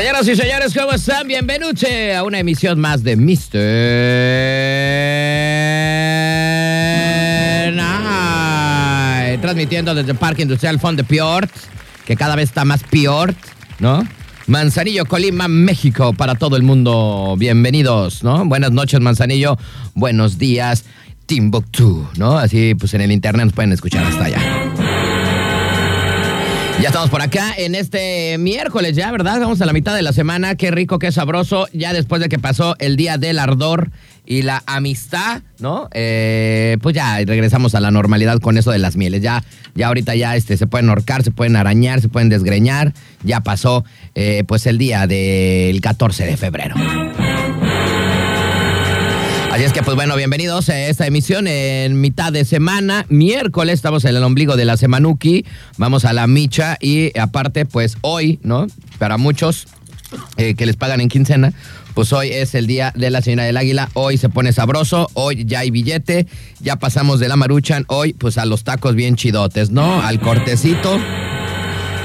Señoras y señores, ¿cómo están? Bienvenidos a una emisión más de Mr. Night. Transmitiendo desde el Parque Industrial Fond de Piort, que cada vez está más Piort, ¿no? Manzanillo, Colima, México, para todo el mundo. Bienvenidos, ¿no? Buenas noches, Manzanillo. Buenos días, Timbuktu, ¿no? Así, pues en el internet nos pueden escuchar hasta allá. Ya estamos por acá en este miércoles, ya, ¿verdad? Vamos a la mitad de la semana. Qué rico, qué sabroso. Ya después de que pasó el día del ardor y la amistad, ¿no? Eh, pues ya regresamos a la normalidad con eso de las mieles. Ya, ya ahorita ya este, se pueden ahorcar, se pueden arañar, se pueden desgreñar. Ya pasó eh, pues el día del 14 de febrero. Así es que, pues bueno, bienvenidos a esta emisión en mitad de semana. Miércoles estamos en el ombligo de la Semanuki. Vamos a la micha y aparte, pues hoy, ¿no? Para muchos eh, que les pagan en quincena, pues hoy es el día de la señora del águila. Hoy se pone sabroso, hoy ya hay billete. Ya pasamos de la maruchan, hoy pues a los tacos bien chidotes, ¿no? Al cortecito,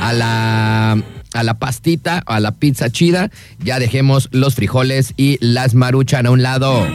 a la a la pastita, a la pizza chida. Ya dejemos los frijoles y las maruchan a un lado.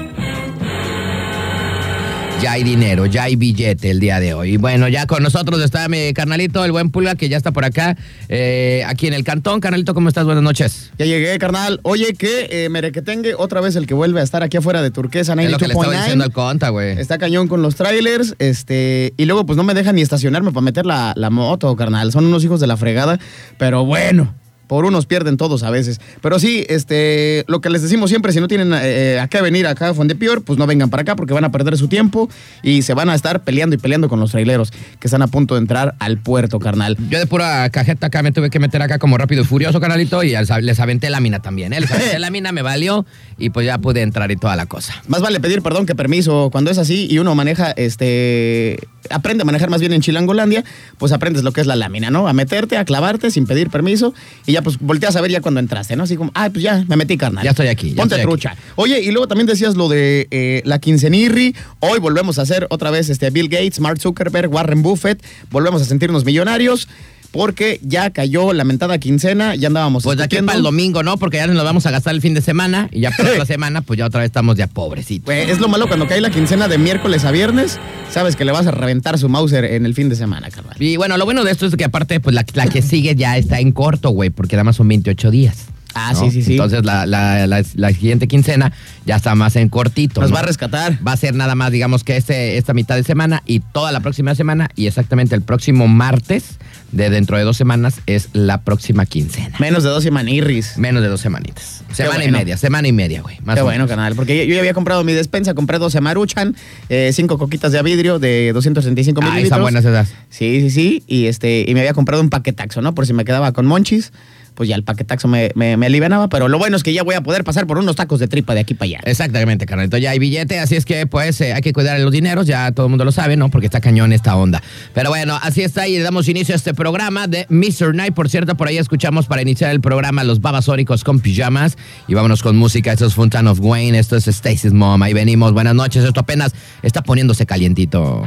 Ya hay dinero, ya hay billete el día de hoy. Y bueno, ya con nosotros está mi carnalito, el buen Pulga, que ya está por acá, eh, aquí en el cantón. Carnalito, ¿cómo estás? Buenas noches. Ya llegué, carnal. Oye, que eh, Merequetengue, otra vez el que vuelve a estar aquí afuera de Turquesa, Es lo que le estaba diciendo al conta, güey. Está cañón con los trailers, este, y luego pues no me dejan ni estacionarme para meter la, la moto, carnal. Son unos hijos de la fregada, pero bueno. Por unos pierden todos a veces. Pero sí, este, lo que les decimos siempre, si no tienen eh, a qué venir acá a Fondepior, pues no vengan para acá porque van a perder su tiempo y se van a estar peleando y peleando con los traileros que están a punto de entrar al puerto, carnal. Yo de pura cajeta acá me tuve que meter acá como rápido y furioso, carnalito, y les aventé lámina también, ¿eh? Les aventé lámina, me valió y pues ya pude entrar y toda la cosa. Más vale pedir perdón que permiso. Cuando es así y uno maneja, este, aprende a manejar más bien en Chilangolandia, pues aprendes lo que es la lámina, ¿no? A meterte, a clavarte sin pedir permiso y ya pues volteas a ver ya cuando entraste, ¿no? Así como, ah, pues ya, me metí, carnal. Ya estoy aquí, ya Ponte estoy trucha. Oye, y luego también decías lo de eh, la quincenirri. Hoy volvemos a hacer otra vez este Bill Gates, Mark Zuckerberg, Warren Buffett. Volvemos a sentirnos millonarios. Porque ya cayó la mentada quincena, ya andábamos Pues de aquí para el domingo, ¿no? Porque ya nos lo vamos a gastar el fin de semana y ya para otra semana, pues ya otra vez estamos ya pobrecitos. Güey, es lo malo cuando cae la quincena de miércoles a viernes, sabes que le vas a reventar su Mauser en el fin de semana, carnal. Y bueno, lo bueno de esto es que aparte, pues la, la que sigue ya está en corto, güey, porque nada más son 28 días. Ah, ¿no? sí, sí, sí. Entonces la, la- la- la siguiente quincena ya está más en cortito. Nos ¿no? va a rescatar. Va a ser nada más, digamos que este, esta mitad de semana y toda la próxima semana y exactamente el próximo martes de dentro de dos semanas es la próxima quincena. Menos de dos semanirris. Menos de dos semanitas. Semana y media, semana y media, güey. más Qué bueno, canal. Porque yo ya había comprado mi despensa, compré 12 maruchan, eh, cinco coquitas de vidrio de 235 Ah, mililitros. están buenas esas. Sí, sí, sí. Y, este, y me había comprado un paquetaxo, ¿no? Por si me quedaba con monchis, pues ya el paquetaxo me, me, me alivianaba. Pero lo bueno es que ya voy a poder pasar por unos tacos de tripa de aquí para allá. Exactamente, carnalito. Ya hay billete, así es que pues eh, hay que cuidar los dineros, ya todo el mundo lo sabe, ¿no? Porque está cañón esta onda. Pero bueno, así está y le damos inicio a este programa de Mr. Night. Por cierto, por ahí escuchamos para iniciar el programa Los Babasónicos con Pijamas. Y vámonos con música. Esto es Fountain of Wayne, esto es Stacy's Mom. Ahí venimos. Buenas noches. Esto apenas está poniéndose calientito.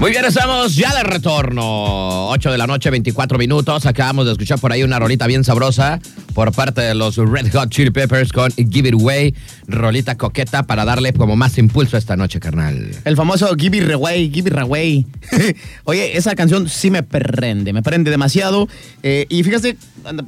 Muy bien, estamos ya de retorno. 8 de la noche, 24 minutos. Acabamos de escuchar por ahí una rolita bien sabrosa por parte de los Red Hot Chili Peppers con Give It Away. Rolita coqueta para darle como más impulso esta noche, carnal. El famoso Give It Away, Give It Away. Oye, esa canción sí me prende, me prende demasiado. Eh, y fíjate,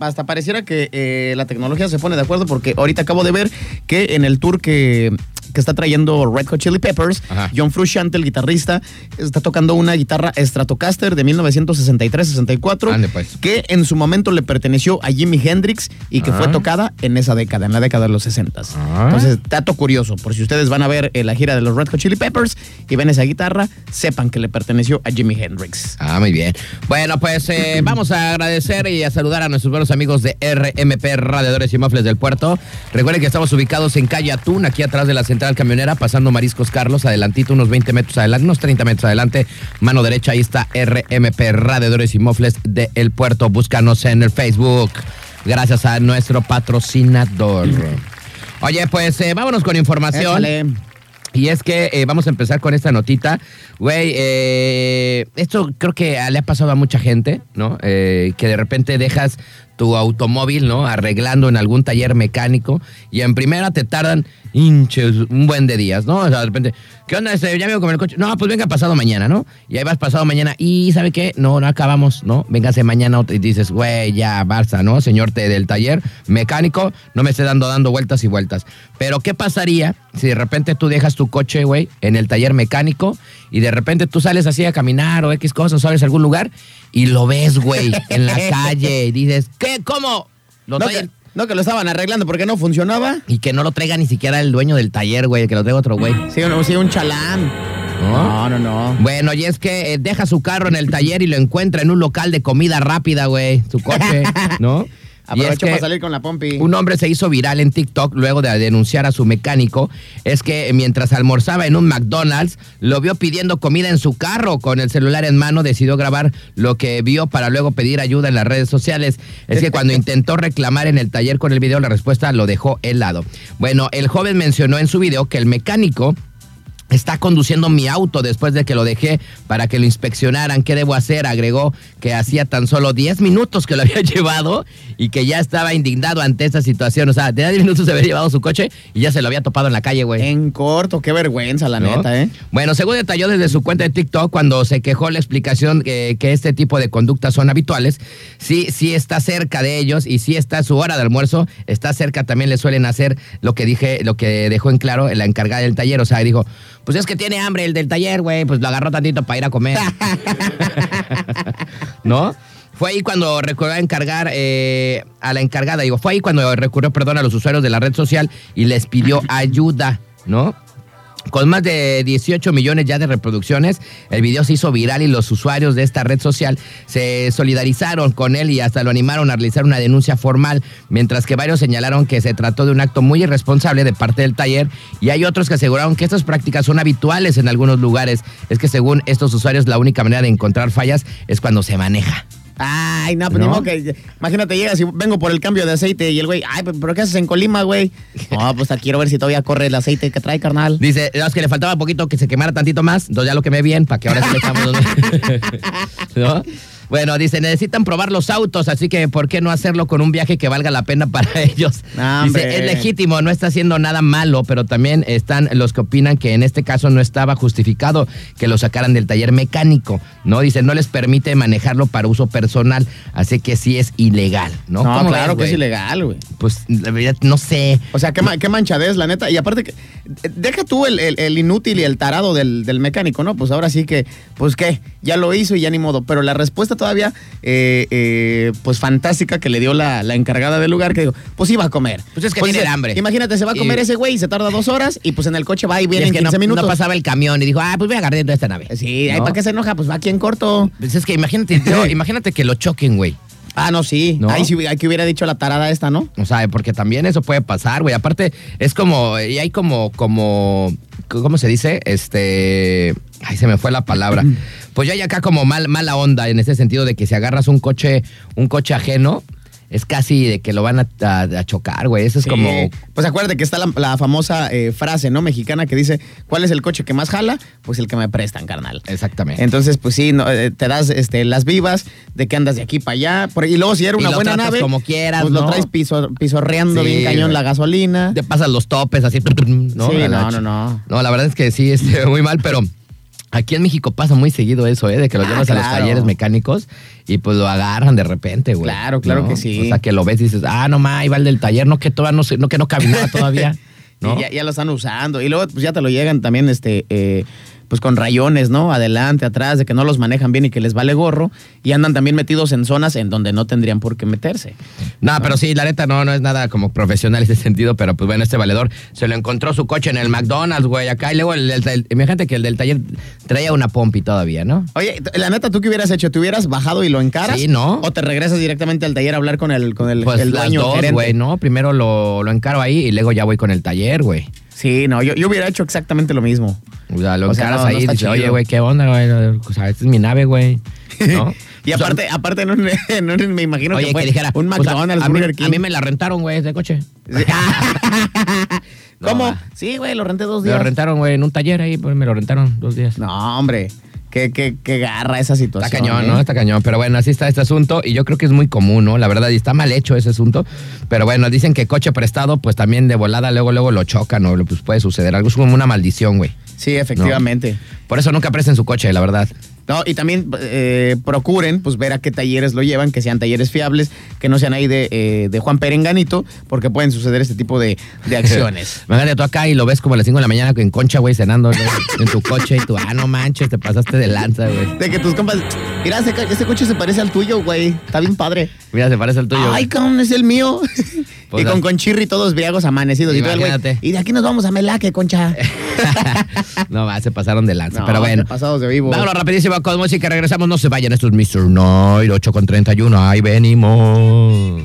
hasta pareciera que eh, la tecnología se pone de acuerdo porque ahorita acabo de ver que en el tour que, que está trayendo Red Hot Chili Peppers, Ajá. John Frusciante, el guitarrista, está tocando una guitarra Stratocaster de 1963-64 Ande, pues. que en su momento le perteneció a Jimi Hendrix y que Ah. fue tocada en esa década, en la década de los 60. Ah. Entonces, dato curioso, por si ustedes van a ver eh, la gira de los Red Hot Chili Peppers y ven esa guitarra, sepan que le perteneció a Jimi Hendrix. Ah, muy bien. Bueno, pues eh, vamos a agradecer y a saludar a nuestros buenos amigos de RMP Radiadores y Mofles del Puerto. Recuerden que estamos ubicados en calle Atún, aquí atrás de la central camionera, pasando Mariscos Carlos, adelantito, unos 20 metros adelante, unos 30 metros adelante, mano derecha, ahí está RMP Radiadores y Mofles del Puerto. Búscanos en el Facebook. Gracias a nuestro patrocinador. Oye, pues eh, vámonos con información. Échale. Y es que eh, vamos a empezar con esta notita. Güey, eh, esto creo que le ha pasado a mucha gente, ¿no? Eh, que de repente dejas tu automóvil, ¿no? Arreglando en algún taller mecánico y en primera te tardan hinches un buen de días, ¿no? O sea, de repente, ¿qué onda? Este, ya vengo con el coche. No, pues venga pasado mañana, ¿no? Y ahí vas pasado mañana y ¿sabe qué? No, no acabamos, ¿no? Véngase mañana y dices, güey, ya, Barça, ¿no? Señor te del taller mecánico, no me esté dando, dando vueltas y vueltas. Pero ¿qué pasaría si de repente tú dejas tu coche, güey, en el taller mecánico y de repente tú sales así a caminar o X cosas, sabes algún lugar y lo ves, güey, en la calle y dices, ¿qué? ¿Cómo? Lo No no que lo estaban arreglando porque no funcionaba. Y que no lo traiga ni siquiera el dueño del taller, güey, que lo traiga otro güey. Sí, un, sí, un chalán. ¿No? No, no, no. Bueno, y es que eh, deja su carro en el taller y lo encuentra en un local de comida rápida, güey. Su coche, ¿no? Es que para salir con la pompi. Un hombre se hizo viral en TikTok luego de denunciar a su mecánico. Es que mientras almorzaba en un McDonald's, lo vio pidiendo comida en su carro. Con el celular en mano, decidió grabar lo que vio para luego pedir ayuda en las redes sociales. Es que cuando intentó reclamar en el taller con el video, la respuesta lo dejó helado. Bueno, el joven mencionó en su video que el mecánico Está conduciendo mi auto después de que lo dejé para que lo inspeccionaran. ¿Qué debo hacer? Agregó que hacía tan solo 10 minutos que lo había llevado y que ya estaba indignado ante esta situación. O sea, de 10 minutos se había llevado su coche y ya se lo había topado en la calle, güey. En corto, qué vergüenza, la ¿no? neta, ¿eh? Bueno, según detalló desde su cuenta de TikTok, cuando se quejó la explicación que, que este tipo de conductas son habituales, sí, sí está cerca de ellos y sí está su hora de almuerzo, está cerca, también le suelen hacer lo que dije, lo que dejó en claro la encargada del taller. O sea, dijo, pues es que tiene hambre el del taller, güey, pues lo agarró tantito para ir a comer. ¿No? Fue ahí cuando recurrió a encargar eh, a la encargada, digo, fue ahí cuando recurrió, perdón, a los usuarios de la red social y les pidió ayuda, ¿no? Con más de 18 millones ya de reproducciones, el video se hizo viral y los usuarios de esta red social se solidarizaron con él y hasta lo animaron a realizar una denuncia formal, mientras que varios señalaron que se trató de un acto muy irresponsable de parte del taller y hay otros que aseguraron que estas prácticas son habituales en algunos lugares. Es que según estos usuarios la única manera de encontrar fallas es cuando se maneja. Ay, no, pues ¿No? ni modo que. Imagínate, llegas y vengo por el cambio de aceite y el güey, ay, pero ¿qué haces en Colima, güey? No, pues quiero ver si todavía corre el aceite que trae, carnal. Dice, "No, es que le faltaba poquito que se quemara tantito más, entonces ya lo quemé bien para que ahora sí le echamos ¿No? Bueno, dice, necesitan probar los autos, así que ¿por qué no hacerlo con un viaje que valga la pena para ellos? Dice, es legítimo, no está haciendo nada malo, pero también están los que opinan que en este caso no estaba justificado que lo sacaran del taller mecánico, ¿no? Dice, no les permite manejarlo para uso personal, así que sí es ilegal, ¿no? No, ¿Cómo claro ves, que es ilegal, güey. Pues, la verdad, no sé. O sea, qué, ma- qué manchadez, la neta. Y aparte, que, eh, deja tú el, el- el inútil y el tarado del, del mecánico, ¿no? Pues ahora sí que, pues qué, ya lo hizo y ya ni modo. Pero la respuesta todavía, eh, eh, pues fantástica que le dio la, la encargada del lugar, que dijo, pues iba a comer. Pues es que tiene dice, hambre. Imagínate, se va a comer Y- ese güey y se tarda dos horas y pues en el coche va y Y viene es en que 15 no, minutos. no pasaba el camión y dijo, ah, pues voy a agarrar de esta nave. Sí, ¿No? para qué se enoja, pues va aquí en corto. Pues es que imagínate, no, imagínate que lo choquen, güey. Ah, no, sí. ¿No? Ahí sí, ahí que hubiera dicho la tarada esta, ¿no? O sea, porque también eso puede pasar, güey. Aparte, es como, y hay como, como, ¿cómo se dice? Este, ay, se me fue la palabra. Pues ya hay acá como mal, mala onda en ese sentido de que si agarras un coche, un coche ajeno, es casi de que lo van a, a- a chocar, güey. Eso es Sí. como, Pues acuérdate que está la, la famosa eh, frase, ¿no? Mexicana que dice, ¿cuál es el coche que más jala? Pues el que me prestan, carnal. exactamente. Entonces, pues sí, no, eh, te das este, las vivas de que andas de aquí para allá. Por- y luego, si era Y una lo buena nave, como quieras, pues lo traes piso- pisorreando Sí, bien cañón güey. la gasolina. Te pasas los topes así, ¿no? Sí, no, no, no. No, la verdad es que sí, este, muy mal, pero aquí en México pasa muy seguido eso, ¿eh? De que lo Ah, llevas a los talleres mecánicos y pues lo agarran de repente, güey. Claro, claro que sí. O sea, que lo ves y dices, ah, no ahí va el del taller, no que todavía no, se- no que no caminaba todavía, ¿no? Sí, ya, ya lo están usando. Y luego, pues ya te lo llegan también, este, eh, pues con rayones, ¿no? Adelante, atrás, de que no los manejan bien y que les vale gorro. Y andan también metidos en zonas en donde no tendrían por qué meterse. No, pero sí, la neta no, no es nada como profesional en ese sentido, pero pues bueno, este valedor se lo encontró su coche en el McDonald's, güey, acá, y luego el, el- el- imagínate que el del taller traía una pompi todavía, ¿no? Oye, la neta, ¿tú qué hubieras hecho? ¿Te hubieras bajado y lo encaras? Sí, ¿no? ¿O te regresas directamente al taller a hablar con el, con el, Pues el las dueño dos, güey, ¿no? Primero lo, lo encaro ahí y luego ya voy con el taller, güey. Sí, no, yo, yo hubiera hecho exactamente lo mismo. O sea, lo O sea, no, no ahí dices, oye, güey, ¿qué onda, güey? O sea, esta es mi nave, güey. ¿No? Y aparte, aparte no, no me imagino Oye, que, fue que dijera, un pues, a- McDonald's, a, mí, King. a mí me la rentaron, güey, de coche. No, ¿Cómo? sí, güey, lo renté dos Me días. lo rentaron, güey, en un taller ahí, pues me lo rentaron dos días. No, hombre. Qué, qué, qué garra esa situación. Está cañón, ¿eh? ¿no? Está cañón. Pero bueno, así está este asunto y yo creo que es muy común, ¿no? La verdad, y está mal hecho ese asunto. Pero bueno, dicen que coche prestado, pues también de volada luego, luego lo chocan o pues puede suceder. Algo es como una maldición, güey. Sí, efectivamente. Por eso nunca presten su coche, la verdad. No, y también eh, procuren pues ver a qué talleres lo llevan, que sean talleres fiables, que no sean ahí de, eh, de Juan Perenganito, porque pueden suceder este tipo de, de acciones. Imagínate tú acá y lo ves como a las 5 de la mañana en concha, güey, cenando en tu coche y tú, ah, no manches, te pasaste de lanza, güey. De que tus compas, mira, ca- este coche se parece al tuyo, güey. Está bien padre. Mira, se parece al tuyo. Ay, cabrón, es el mío. Pues, y con ah. conchirri todos briagos amanecidos. Y, todo el y de aquí nos vamos a Melaque, concha. no, va, se pasaron de lanza. No, pero bueno. pasados de vivo. Vámonos rapidísimo con música, regresamos, no se vayan, esto es Mr. Night, 8 con 31, ahí venimos.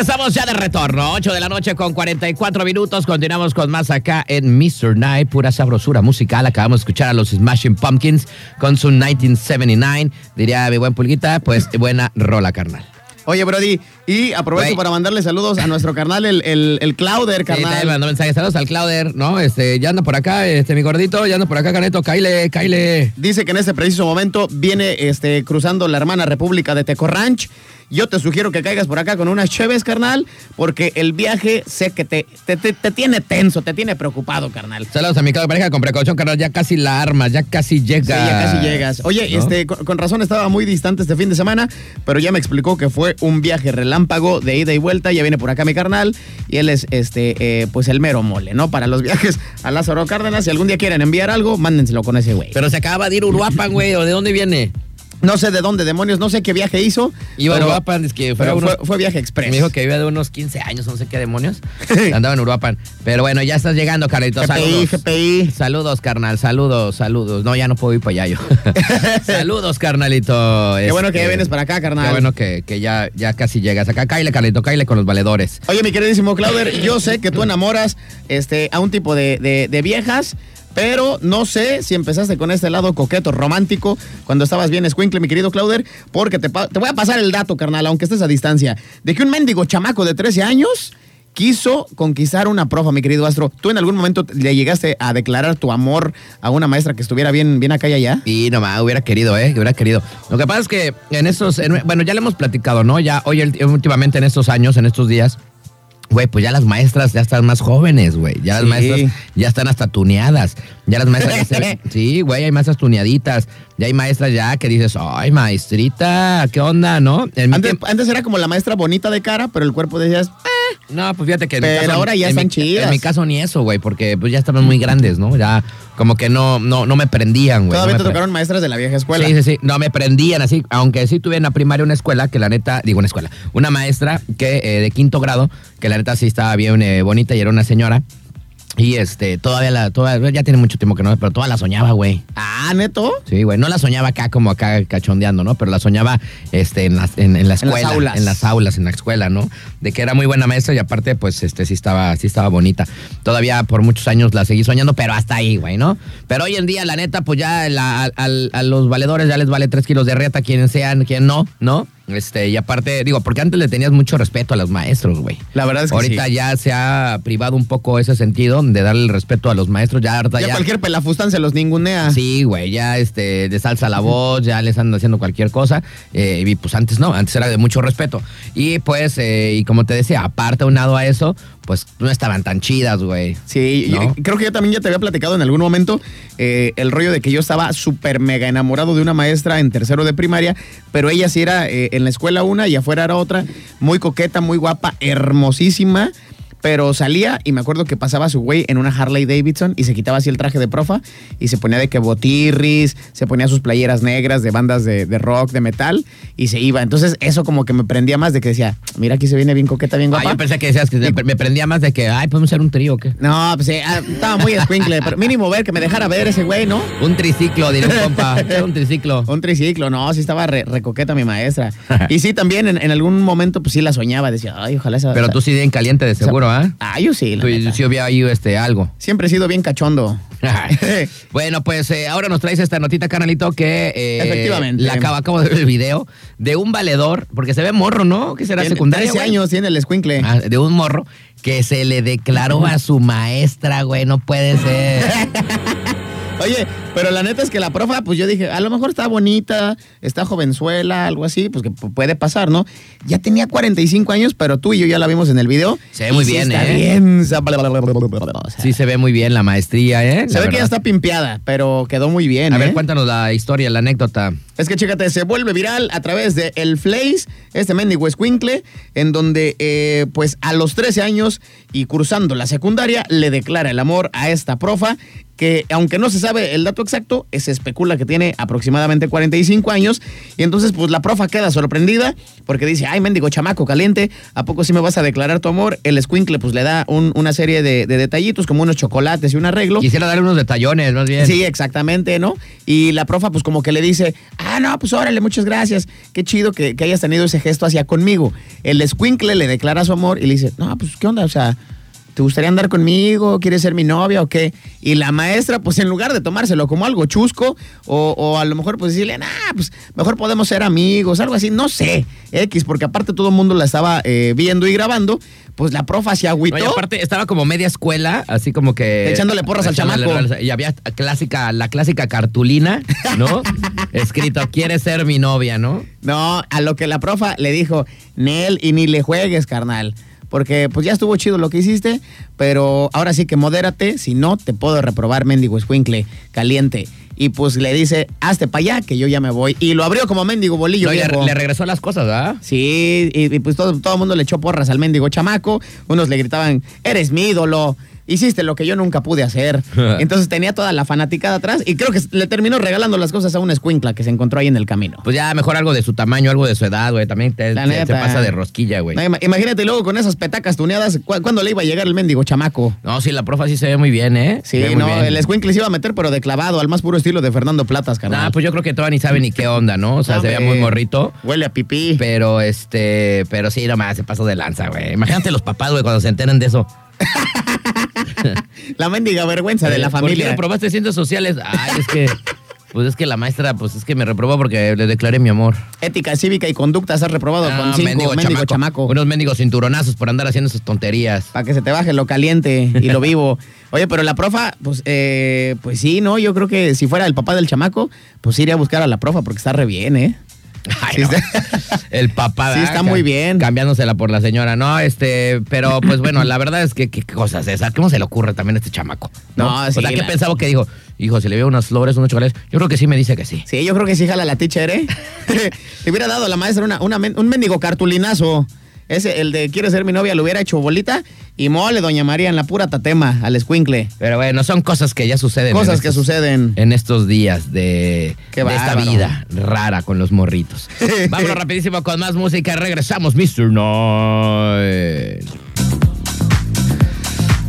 Estamos ya de retorno, 8 de la noche con 44 minutos, continuamos con más acá en Mr. Night, pura sabrosura musical, acabamos de escuchar a los Smashing Pumpkins con su 1979, diría mi buen pulguita, pues buena rola, carnal. Oye, Brody, y aprovecho para mandarle saludos a nuestro carnal, el, el, el Clauder, Sí, también carnal. mandó mensajes, saludos al Clauder, ¿no? Este, ya anda por acá, este, mi gordito, ya anda por acá, Caneto, caile, caile. Dice que en este preciso momento viene este, cruzando la hermana República de Teco Ranch. Yo te sugiero que caigas por acá con unas cheves, carnal, porque el viaje sé que te, te, te- te tiene tenso, te tiene preocupado, carnal. Saludos a mi pareja con precaución, carnal, ya casi la armas, ya casi llega. Sí, ya casi llegas. Oye, ¿No? este, con, con razón estaba muy distante este fin de semana, pero ya me explicó que fue un viaje relámpago de ida y vuelta. Ya viene por acá mi carnal y él es, este, eh, pues el mero mole, ¿no? Para los viajes a Lázaro Cárdenas. Si algún día quieren enviar algo, mándenselo con ese güey. Pero se acaba de ir Uruapan, güey, ¿o de dónde viene? No sé de dónde demonios, no sé qué viaje hizo. Iba a pero- Uruapan, es que fue, pero unos- fue, fue viaje express. Me dijo que iba de unos 15 años, no sé qué demonios. Andaba en Uruapan. Pero bueno, ya estás llegando, Carlitos. GPI, Saludos. GPI. Saludos, carnal. Saludos, saludos. No, ya no puedo ir para allá yo. saludos, carnalito. Qué bueno que ya Este, vienes para acá, carnal. Qué bueno que, que ya, ya casi llegas acá. Caile, Carlito, caile con los valedores. Oye, mi queridísimo Clauder, yo sé que tú enamoras este, a un tipo de, de- de viejas, pero no sé si empezaste con este lado coqueto, romántico, cuando estabas bien escuincle, mi querido Clauder, porque te, te voy a pasar el dato, carnal, aunque estés a distancia, de que un mendigo chamaco de 13 años quiso conquistar una profa, mi querido Astro. ¿Tú en algún momento le llegaste a declarar tu amor a una maestra que estuviera bien, bien acá y allá? Y nomás, hubiera querido, ¿eh? Hubiera querido. Lo que pasa es que en estos, en- bueno, ya le hemos platicado, ¿no? Ya hoy, últimamente en estos años, en estos días, güey, pues ya las maestras ya están más jóvenes, güey. Ya las Sí. maestras ya están hasta tuneadas. Ya las maestras ya se ven- Sí, güey, hay maestras tuneaditas. Ya hay maestras ya que dices, ay, maestrita, ¿qué onda, no? Antes, antes era como la maestra bonita de cara, pero el cuerpo decías, "Eh, No, pues fíjate que en mi Pero caso. ahora ya en están mi- chidas. En mi caso ni eso, güey, porque pues ya estaban muy grandes, ¿no? Ya como que no, no, no me prendían, güey. todavía no te pre- tocaron maestras de la vieja escuela. Sí, sí, sí. No, me prendían así. Aunque sí tuve en la primaria una escuela que la neta, digo una escuela, una maestra que eh, de quinto grado, que la neta sí estaba bien eh, bonita y era una señora. Y este, todavía la, todavía, ya tiene mucho tiempo que no, pero toda la soñaba, güey. Ah, neto. Sí, güey. No la soñaba acá como acá cachondeando, ¿no? Pero la soñaba este, en, las- en, en la las escuela. aulas. En las aulas, en la escuela, ¿no? De que era muy buena maestra y aparte, pues, este, sí estaba, sí estaba bonita. Todavía por muchos años la seguí soñando, pero hasta ahí, güey, ¿no? Pero hoy en día, la neta, pues ya la- al- a los valedores ya les vale tres kilos de reta, quien sean, quien no, ¿no? Este, y aparte, digo, porque antes le tenías mucho respeto a los maestros, güey. La verdad es que Ahorita sí. ya se ha privado un poco ese sentido de darle el respeto a los maestros. Ya, ahorita Ya, ya cualquier pelafustán se los ningunea. Sí, güey, ya este, de salsa la voz, ya les andan haciendo cualquier cosa. eh, y pues antes no, antes era de mucho respeto. Y pues, eh, y como te decía, aparte unado a eso, pues no estaban tan chidas, güey. Sí, ¿No? yo- creo que yo también ya te había platicado en algún momento eh, el rollo de que yo estaba súper mega enamorado de una maestra en tercero de primaria, pero ella sí era eh, en la escuela una y afuera era otra, muy coqueta, muy guapa, hermosísima. Pero salía y me acuerdo que pasaba su güey en una Harley Davidson y se quitaba así el traje de profa y se ponía de que botirris, se ponía sus playeras negras de bandas de, de rock, de metal y se iba. Entonces eso como que me prendía más de que decía, mira aquí se viene bien coqueta, bien Ah, guapa. yo pensé que decías que me prendía más de que, ay, podemos hacer un trío o qué. No, pues eh, ah, estaba muy escuincle, pero mínimo ver que me dejara ver ese güey, ¿no? Un triciclo, diré un compa. Un triciclo. Un triciclo, no, sí estaba re, recoqueta mi maestra. Y sí, también en, en algún momento, pues sí la soñaba, decía, ay, ojalá esa. Pero esa- tú sí bien caliente de seguro, ¿ah? Ah, yo sí, la Tú neta. sí había ahí este, algo. Siempre he sido bien cachondo. bueno, pues eh, ahora nos traes esta notita, canalito, que eh, Efectivamente. La acabo, acabo de ver el video de un valedor, porque se ve morro, ¿no? Que será Tiene secundaria. 13 güey? años tiene el escuincle. Ah, de un morro que se le declaró a su maestra, güey. No puede ser. Oye, pero la neta es que la profa, pues yo dije, a lo mejor está bonita, está jovenzuela, algo así, pues que pu- puede pasar, ¿no? Ya tenía 45 años, pero tú y yo ya la vimos en el video. Se ve muy Y sí bien, está ¿eh? bien. o sea, Sí se ve muy bien la maestría, ¿eh? Se ve que ya está pimpeada, pero quedó muy bien. A ver, ¿eh? cuéntanos la historia, la anécdota. Es que chécate, se vuelve viral a través de El Flays, este mendigo escuincle, en donde, eh, pues a los 13 años y cursando la secundaria, le declara el amor a esta profa, que aunque no se sabe el dato exacto, eh, se especula que tiene aproximadamente 45 años, y entonces pues la profa queda sorprendida, porque dice, ay, mendigo chamaco caliente, ¿a poco sí me vas a declarar tu amor? El escuincle pues le da un- una serie de, de detallitos, como unos chocolates y un arreglo. Quisiera darle unos detallones, más bien. Sí, exactamente, ¿no? Y la profa, pues como que le dice, ah, no, pues órale, muchas gracias. Qué chido que, que hayas tenido ese gesto hacia conmigo. El escuincle le declara su amor y le dice, no, pues qué onda, o sea, ¿te gustaría andar conmigo? ¿Quieres ser mi novia o qué? Y la maestra, pues en lugar de tomárselo como algo chusco, o, o a lo mejor pues decirle, nah, pues mejor podemos ser amigos, algo así, no sé, X, porque aparte todo el mundo la estaba eh, viendo y grabando, pues la profa se agüitó. No, y aparte estaba como media escuela, así como que. Echándole porras al Echándole chamaco. porras. Y había clásica, la clásica cartulina, ¿no? Escrito, ¿quieres ser mi novia, no? No, a lo que la profa le dijo, Nel, y ni le juegues, carnal. Porque pues ya estuvo chido lo que hiciste, pero ahora sí que modérate, si no te puedo reprobar, mendigo escuincle, caliente. Y pues le dice, hazte para allá, que yo ya me voy. Y lo abrió como mendigo bolillo. No, y le, viejo. le regresó las cosas, ¿verdad? Sí, y, y, pues todo, todo el mundo le echó porras al mendigo chamaco. Unos le gritaban, eres mi ídolo. Hiciste lo que yo nunca pude hacer. Entonces tenía toda la fanaticada atrás y creo que le terminó regalando las cosas a una escuincla que se encontró ahí en el camino. Pues ya mejor algo de su tamaño, algo de su edad, güey. También te, neta. pasa de rosquilla, güey. No, imagínate luego con esas petacas tuneadas, ¿cu- ¿cuándo le iba a llegar el mendigo chamaco? No, sí, la profa sí se ve muy bien, ¿eh? Sí, Se no, bien. el escuincle se iba a meter, pero de clavado, al más puro estilo de Fernando Platas, carnal. Nah, pues yo creo que todavía ni sabe ni qué onda, ¿no? O sea, No, se veía muy morrito. Huele a pipí. Pero este, pero sí, nomás se pasó de lanza, güey. Imagínate los papás, güey, cuando se enteren de eso. La mendiga vergüenza de la Eh, ¿Por qué familia. reprobaste ciencias sociales? Ay, es que, pues es que la maestra, pues es que me reprobó porque le declaré mi amor. Ética cívica y conducta, has reprobado Ah, con cinco, mendigo, chamaco. Unos mendigos cinturonazos por andar haciendo esas tonterías. Para que se te baje lo caliente y lo vivo. Oye, pero la profa, pues, eh, pues sí, ¿no? Yo creo que si fuera el papá del chamaco, pues iría a buscar a la profa porque está re bien, ¿eh? Ay, Sí no. está- El papá. Sí, está muy bien. Cambiándosela por la señora. No, este, pero pues bueno, la verdad es que qué cosas esas. ¿Cómo se le ocurre también a este chamaco? No, o sí, sea, ¿qué la- pensaba que dijo? Hijo, si le veo unas flores, unos chocolates. Yo creo que sí me dice que sí. Sí, yo creo que sí jala la teacher, ¿eh? Le hubiera dado a la maestra una, un mendigo cartulinazo. Ese, el de quiere ser mi novia, le hubiera hecho bolita y mole, doña María, en la pura tatema, al escuincle. Pero bueno, son cosas que ya suceden. Cosas que suceden. En estos días de, de esta vida rara con los morritos. Vámonos rapidísimo con más música. Regresamos, Mr. Night.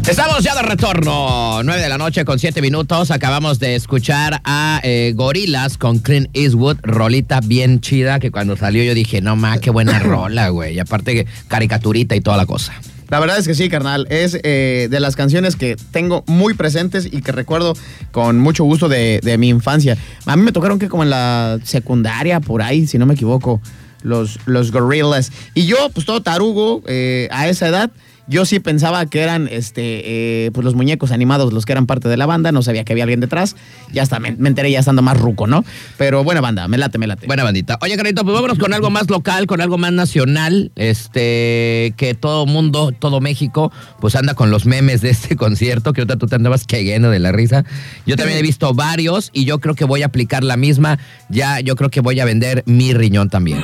Estamos ya de retorno, 9 de la noche con 7 minutos. Acabamos de escuchar a eh, Gorilas con Clint Eastwood, rolita bien chida que cuando salió yo dije, no ma, qué buena rola, güey. Y aparte que caricaturita y toda la cosa. La verdad es que sí, carnal. Es eh, de las canciones que tengo muy presentes y que recuerdo con mucho gusto de, de mi infancia. A mí me tocaron que como en la secundaria, por ahí, si no me equivoco, los, los Gorillaz. Y yo, pues todo tarugo, eh, a esa edad, yo sí pensaba que eran este, eh, pues los muñecos animados los que eran parte de la banda. No sabía que había alguien detrás. Ya hasta me, me enteré ya estando más ruco, ¿no? Pero buena banda, me late, me late. Buena bandita. Oye, Carito, pues vámonos con algo más local, con algo más nacional. Este, que todo mundo, todo México, pues anda con los memes de este concierto, que ahorita tú te andabas cayendo de la risa. Yo también he visto varios y yo creo que voy a aplicar la misma. Ya, yo creo que voy a vender mi riñón también.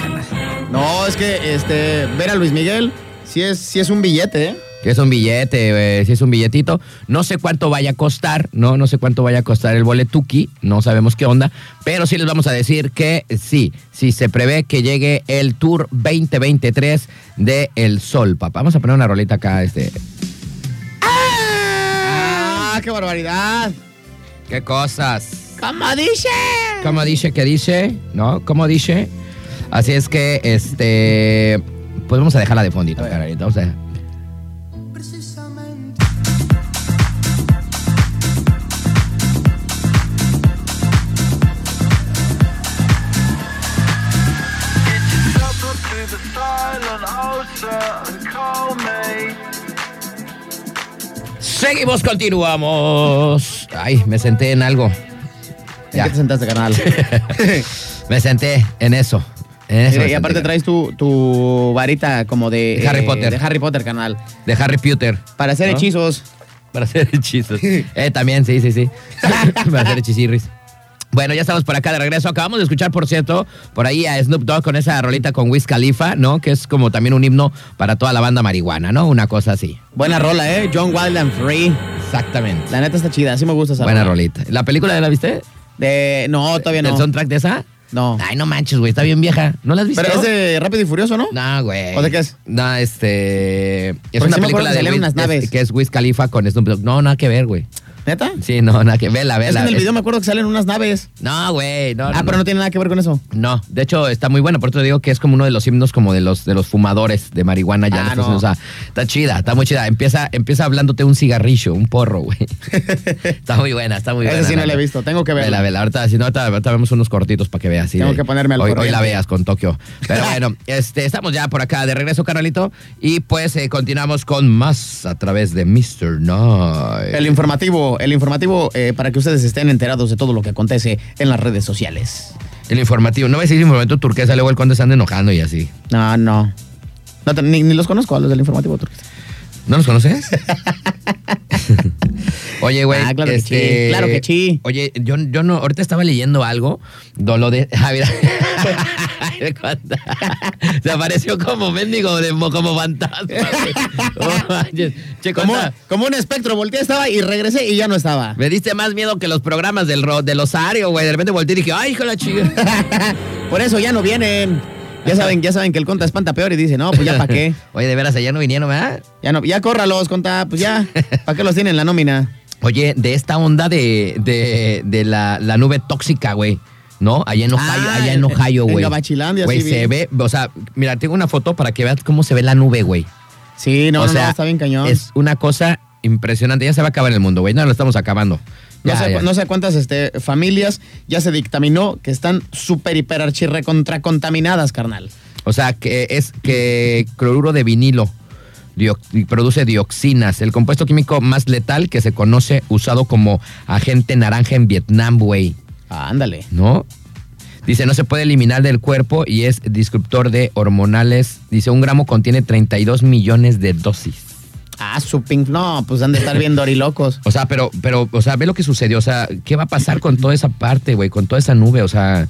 No, es que este, ver a Luis Miguel sí es, sí es un billete, ¿eh? Que es un billete, eh, si es un billetito. No sé cuánto vaya a costar, ¿no? No sé cuánto vaya a costar el boletuki, no sabemos qué onda. Pero sí les vamos a decir que sí, sí se prevé que llegue el Tour 2023 de El Sol, papá. Vamos a poner una rolita acá, este. ¡Ah! ¡Qué barbaridad! ¿Qué cosas? ¿Cómo dice? ¿Cómo dice que dice? ¿No? ¿Cómo dice? Así es que, este. Pues vamos a dejarla de fondito. Vamos a- me. Seguimos, continuamos. Ay, me senté en algo. ¿En Ya. qué te sentaste, carnal? Me senté en eso. Eso y aparte traes tu, tu varita como de... De Harry Potter. De Harry Potter, canal. De Harry Potter. Para hacer ¿No? hechizos. Para hacer hechizos. eh, también, sí, sí, sí. Para hacer hechicirris. Bueno, ya estamos por acá de regreso. Acabamos de escuchar, por cierto, por ahí a Snoop Dogg con esa rolita con Wiz Khalifa, ¿no? Que es como también un himno para toda la banda marihuana, ¿no? Una cosa así. Buena rola, ¿eh? John Wild and Free. Exactamente. La neta está chida, sí me gusta esa Buena rola. rolita. ¿La película la viste? De... No, todavía no. ¿El soundtrack de esa? No. Ay, no manches, güey, está bien vieja. ¿No la has visto? Pero es de Rápido y Furioso, ¿no? No, güey. ¿O de qué es? No, este. Es Porque una sí película de Wiz- unas es- naves. que es Wiz Khalifa con Snoop Dogg. No, nada que ver, güey. ¿Neta? Sí, no, nada que Vela, Es vela. que en el Es- video me acuerdo que salen unas naves. No, güey, no. ah, pero no tiene nada que ver con eso. No, de hecho está muy buena, por eso te digo que es como uno de los himnos como de los de los fumadores de marihuana ya Ah, no. O sea, está chida, está muy chida. Empieza, empieza hablándote un cigarrillo, un porro, güey. está muy buena, está muy Esa buena. sí no la he visto, tengo que verla. Vela, vela. Ahorita, si no, ahorita, ahorita vemos unos cortitos para que veas. sí, Tengo que ponerme al hoy, hoy la veas con Tokio. Pero bueno, este, estamos ya por acá de regreso, carnalito. Y pues eh, continuamos con más a través de Mr. Night. El informativo, el informativo eh, para que ustedes estén enterados de todo lo que acontece en las redes sociales. El informativo. No si el informativo turquesa, luego el se anda enojando y así. No, no. Ni, ni los conozco a los del informativo turquesa. ¿No los conoces? Oye, güey. Ah, claro que este, sí, claro que sí. Oye, yo, yo no, ahorita estaba leyendo algo, do- lo de. Ah, mira. Se apareció como mendigo, de, como fantasma. güey. Che, Como, como un espectro, volteé, estaba y regresé y ya no estaba. me diste más miedo que los programas del, ro- del Osario, güey. De repente volteé y dije, ay, hijo de la chica. Por eso ya no vienen. Ya saben, ya saben que el conta espanta peor y dice, no, pues ya para qué. Oye, de veras, allá no vinieron, ¿verdad? Ya no, ya córralos, conta, pues ya. ¿Para qué los tienen en la nómina? Oye, de esta onda de, de, de la, la nube tóxica, güey. ¿No? Allá en Ohio, Ah, allá en en- Ohio, en güey. Gabachilandia, Güey, sí se ve, o sea, mira, tengo una foto para que veas cómo se ve la nube, güey. Sí, no, o no, sea, no, está bien cañón. Es una cosa impresionante. Ya se va a acabar el mundo, güey. No lo estamos acabando. No, Ya, sé, ya. cu- no sé cuántas este, familias ya se dictaminó que están súper, hiper, archirre contra contaminadas, carnal. O sea, que es que cloruro de vinilo produce dioxinas, el compuesto químico más letal que se conoce usado como agente naranja en Vietnam, güey. Ah, ándale. ¿no? Dice, no se puede eliminar del cuerpo y es disruptor de hormonales. Dice, un gramo contiene 32 millones de dosis. Ah, su pink. No, pues han de estar bien dorilocos. O sea, pero, pero, o sea, ve lo que sucedió. O sea, ¿qué va a pasar con toda esa parte, güey? Con toda esa nube, o sea,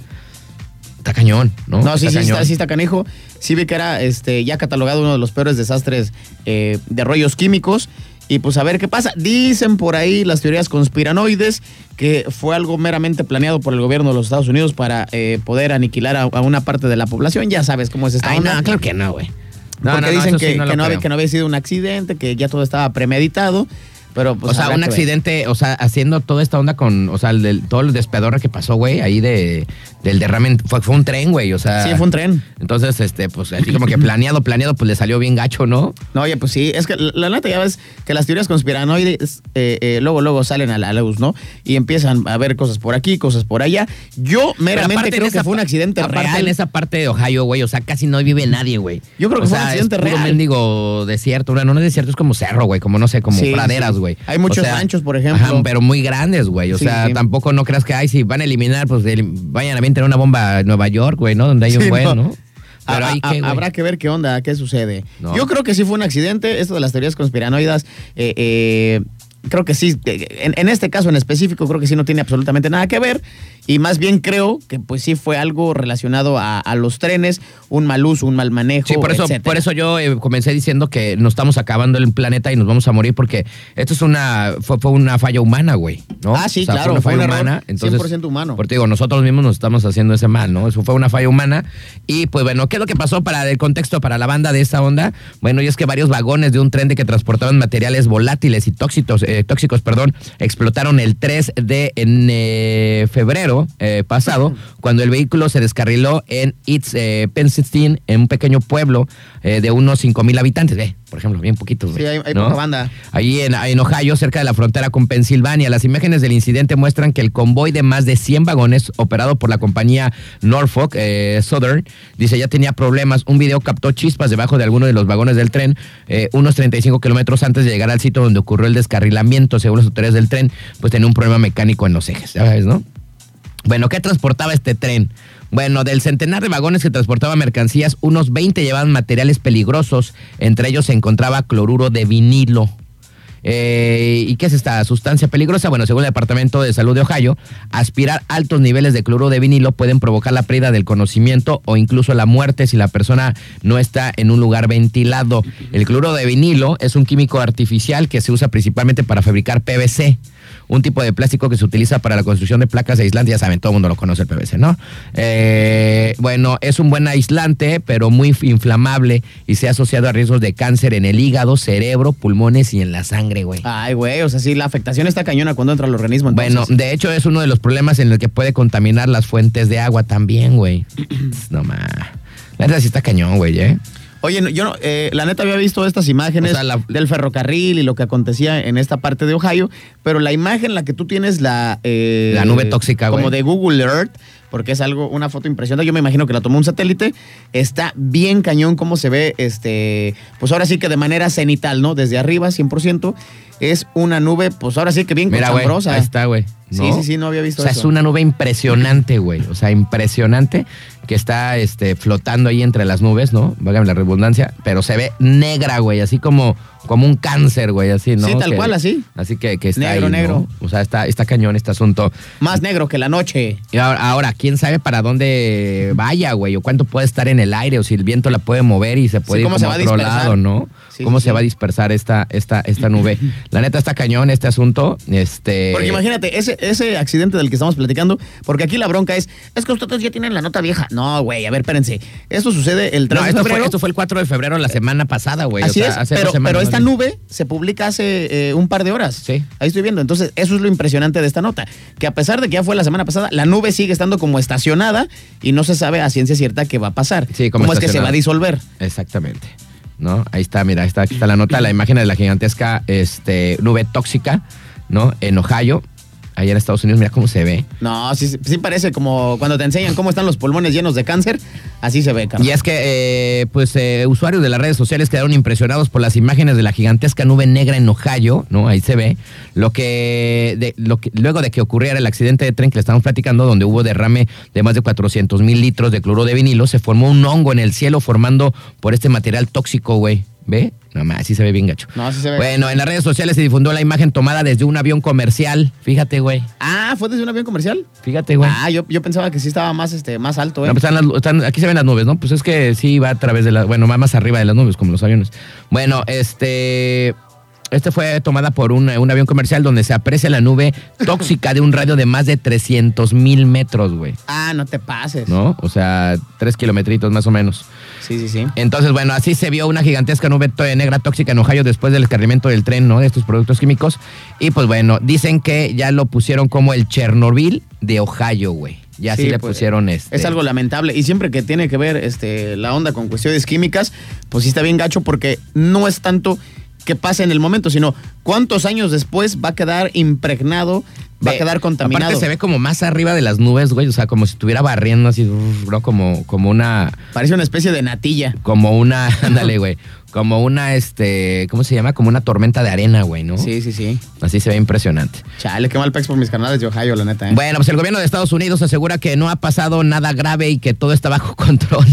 está cañón, ¿no? No, sí, sí, cañón. está, sí está canijo. Sí vi que era este, ya catalogado uno de los peores desastres eh, de rollos químicos. Y pues a ver qué pasa. Dicen por ahí las teorías conspiranoides que fue algo meramente planeado por el gobierno de los Estados Unidos para eh, poder aniquilar a, a una parte de la población. Ya sabes cómo es esta Ay, onda. no, claro que no, güey. No, Porque no, no, dicen que, no que no había, creo. que no había sido un accidente, que ya todo estaba premeditado. Pero pues o sea, un ver. accidente, o sea, haciendo toda esta onda con, o sea, el del- todo el despedorre que pasó, güey, ahí de, del derrame, fue, fue un tren, güey, o sea. Sí, fue un tren. Entonces, este, pues así como que planeado, planeado, pues le salió bien gacho, ¿no? No, oye, pues sí, es que la neta ya ves que las teorías conspiranoides eh, eh, luego, luego salen a la luz, ¿no? Y empiezan a ver cosas por aquí, cosas por allá. Yo meramente creo que fue un accidente aparte real. en esa parte de Ohio, güey, o sea, casi no vive nadie, güey. Yo creo que o fue un accidente es puro real. mendigo desierto, no, no es desierto, es como cerro, güey, como no sé, como Sí, praderas, sí. güey. Hay muchos O sea, ranchos, por ejemplo. ajá, pero muy grandes, güey. O Sí, sea, tampoco no creas que, ay, si van a eliminar, pues vayan a bien tener una bomba a Nueva York, güey, ¿no? Donde hay un Sí, buen, no. güey. habrá que ver qué onda, qué sucede. No. Yo creo que sí fue un accidente. Esto de las teorías conspiranoidas, eh, eh, creo que sí, en, en este caso en específico, creo que sí no tiene absolutamente nada que ver. Y más bien creo que pues sí fue algo relacionado a, a los trenes, un mal uso, un mal manejo. Sí, por eso, etcétera. por eso yo eh, comencé diciendo que nos estamos acabando el planeta y nos vamos a morir porque esto es una fue, fue una falla humana, güey, ¿no? Ah, sí, O sea, claro, una fue falla un error humana, entonces 100% humano. Porque digo, nosotros mismos nos estamos haciendo ese mal, ¿no? Eso fue una falla humana y pues bueno, ¿qué es lo que pasó para el contexto para la banda de esta onda? Bueno, y es que varios vagones de un tren de que transportaban materiales volátiles y tóxicos, eh, tóxicos, perdón, explotaron el 3 de en, eh, febrero eh, pasado cuando el vehículo se descarriló en East eh, Pennsylvania, en un pequeño pueblo eh, de unos 5 mil habitantes, ve, por ejemplo, bien poquitos. Sí, hay, hay ¿no? poca banda. Ahí en, en Ohio, cerca de la frontera con Pensilvania. Las imágenes del incidente muestran que el convoy de más de 100 vagones, operado por la compañía Norfolk eh, Southern, dice ya tenía problemas. Un video captó chispas debajo de alguno de los vagones del tren, eh, unos 35 kilómetros antes de llegar al sitio donde ocurrió el descarrilamiento. Según las autoridades del tren, pues tenía un problema mecánico en los ejes, ¿sabes, no? Bueno, ¿qué transportaba este tren? Bueno, del centenar de vagones que transportaba mercancías, unos 20 llevaban materiales peligrosos. Entre ellos se encontraba cloruro de vinilo. Eh, ¿Y qué es esta sustancia peligrosa? Bueno, según el Departamento de Salud de Ohio, aspirar altos niveles de cloruro de vinilo pueden provocar la pérdida del conocimiento o incluso la muerte si la persona no está en un lugar ventilado. El cloruro de vinilo es un químico artificial que se usa principalmente para fabricar PVC un tipo de plástico que se utiliza para la construcción de placas de aislante. Ya saben, todo el mundo lo conoce el PVC, ¿no? Eh, bueno, es un buen aislante, pero muy inflamable y se ha asociado a riesgos de cáncer en el hígado, cerebro, pulmones y en la sangre, güey. Ay, güey, o sea, sí, la afectación está cañona cuando entra al organismo. entonces. Bueno, de hecho es uno de los problemas en el que puede contaminar las fuentes de agua también, güey. no más. La verdad sí está cañón, güey, ¿eh? Oye, yo no, eh, la neta había visto estas imágenes O sea, la- del ferrocarril y lo que acontecía en esta parte de Ohio, pero la imagen la que tú tienes, la... eh, La nube tóxica, Como güey. de Google Earth, porque es algo, una foto impresionante, yo me imagino que la tomó un satélite, está bien cañón cómo se ve, este, pues ahora sí que de manera cenital, ¿no? Desde arriba, 100%, es una nube, pues ahora sí que bien Mira, ahí está, güey. Sí, ¿no? sí, sí, no había visto O sea, eso. es una nube impresionante, güey. O sea, impresionante que está este, flotando ahí entre las nubes, ¿no? Válgame la redundancia. Pero se ve negra, güey. Así como, como un cáncer, güey. Así, ¿no? Sí, tal Que- cual, así. Así que, que está Negro, ahí, ¿no? negro. O sea, está, está cañón este asunto. Más negro que la noche. Y ahora, ahora, quién sabe para dónde vaya, güey, o cuánto puede estar en el aire, o si el viento la puede mover y se puede Sí, ir cómo como se va otro lado, ¿no? Sí, cómo sí, se va a dispersar esta, esta, esta nube. La neta está cañón este asunto. Este. Porque imagínate, ese, ese accidente del que estamos platicando, porque aquí la bronca es, es que ustedes ya tienen la nota vieja. No, güey, a ver, espérense. Esto sucede el 3 No, de esto fue, febrero. esto fue el 4 de febrero la semana pasada, güey. o Así sea, es, hace dos semanas, pero esta nube se publica hace eh, un par de horas. Sí. Ahí estoy viendo. Entonces, eso es lo impresionante de esta nota. Que a pesar de que ya fue la semana pasada, la nube sigue estando como estacionada y no se sabe a ciencia cierta qué va a pasar. Sí, como ¿Cómo es que se va a disolver? Exactamente. ¿No? Ahí está, mira, ahí está, aquí está la nota, la imagen de la gigantesca este, nube tóxica, ¿no? En Ohio, allá en Estados Unidos, mira cómo se ve. No, sí, sí parece como cuando te enseñan cómo están los pulmones llenos de cáncer. Así se ve, carnal. Y es que, eh, pues, eh, usuarios de las redes sociales quedaron impresionados por las imágenes de la gigantesca nube negra en Ohio, ¿no? Ahí se ve. Lo que, de- lo que luego de que ocurriera el accidente de tren que le estamos platicando, donde hubo derrame de más de 400 mil litros de cloro de vinilo, se formó un hongo en el cielo formando por este material tóxico, güey. ¿Ve? No así se ve bien gacho. No, así se ve. Bueno, en las redes sociales se difundió la imagen tomada desde un avión comercial. Fíjate, güey. Ah, ¿fue desde un avión comercial? Fíjate, güey. Ah, yo, yo pensaba que sí estaba más, este, más alto, ¿eh? No, pues están las- están- aquí se ven las nubes, ¿no? Pues es que sí va a través de las, bueno, va más arriba de las nubes, como los aviones. Bueno, este, este fue tomada por un, un avión comercial donde se aprecia la nube tóxica de un radio de más de 300 mil metros, güey. Ah, no te pases. ¿No? O sea, tres kilometritos más o menos. Sí, sí, sí. Entonces, bueno, así se vio una gigantesca nube negra tóxica en Ohio después del escarrimiento del tren, ¿no? De estos productos químicos. Y pues bueno, dicen que ya lo pusieron como el Chernobyl de Ohio, güey. Ya sí, Sí, le pues, pusieron este. Es algo lamentable. Y siempre que tiene que ver este, la onda con cuestiones químicas, pues sí está bien gacho porque no es tanto que pase en el momento, sino cuántos años después va a quedar impregnado, va a quedar contaminado. Aparte se ve como más arriba de las nubes, güey. O sea, como si estuviera barriendo así, ¿no? Como, como una. Parece una especie de natilla. Como una. Ándale, güey. Como una, este. ¿Cómo se llama? Como una tormenta de arena, güey, ¿no? Sí, sí, sí. Así se ve impresionante. Chale, qué mal pex por mis canales de Ohio, la neta. ¿eh? Bueno, pues el gobierno de Estados Unidos asegura que no ha pasado nada grave y que todo está bajo control.